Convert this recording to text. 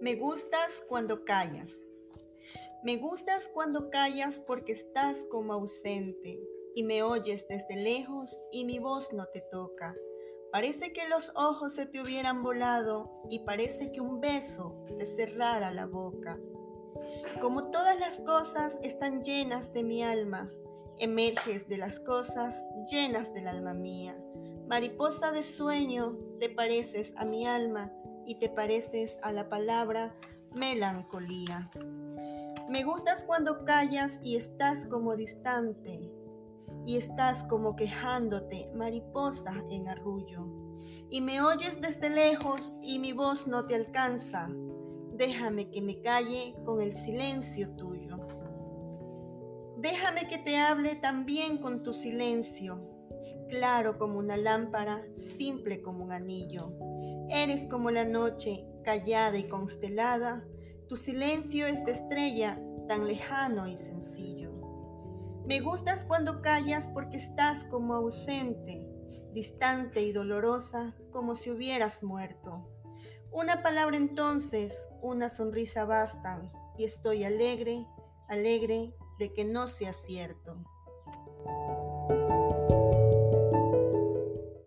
Me gustas cuando callas. Me gustas cuando callas porque estás como ausente y me oyes desde lejos y mi voz no te toca. Parece que los ojos se te hubieran volado y parece que un beso te cerrara la boca. Como todas las cosas están llenas de mi alma, emerges de las cosas llenas del alma mía. Mariposa de sueño, te pareces a mi alma y te pareces a la palabra melancolía. Me gustas cuando callas y estás como distante y estás como quejándote, mariposa en arrullo. Y me oyes desde lejos y mi voz no te alcanza. Déjame que me calle con el silencio tuyo. Déjame que te hable también con tu silencio, claro como una lámpara, simple como un anillo. Eres como la noche, callada y constelada, tu silencio es de estrella, tan lejano y sencillo. Me gustas cuando callas porque estás como ausente, distante y dolorosa, como si hubieras muerto. Una palabra entonces, una sonrisa bastan, y estoy alegre, alegre de que no sea cierto.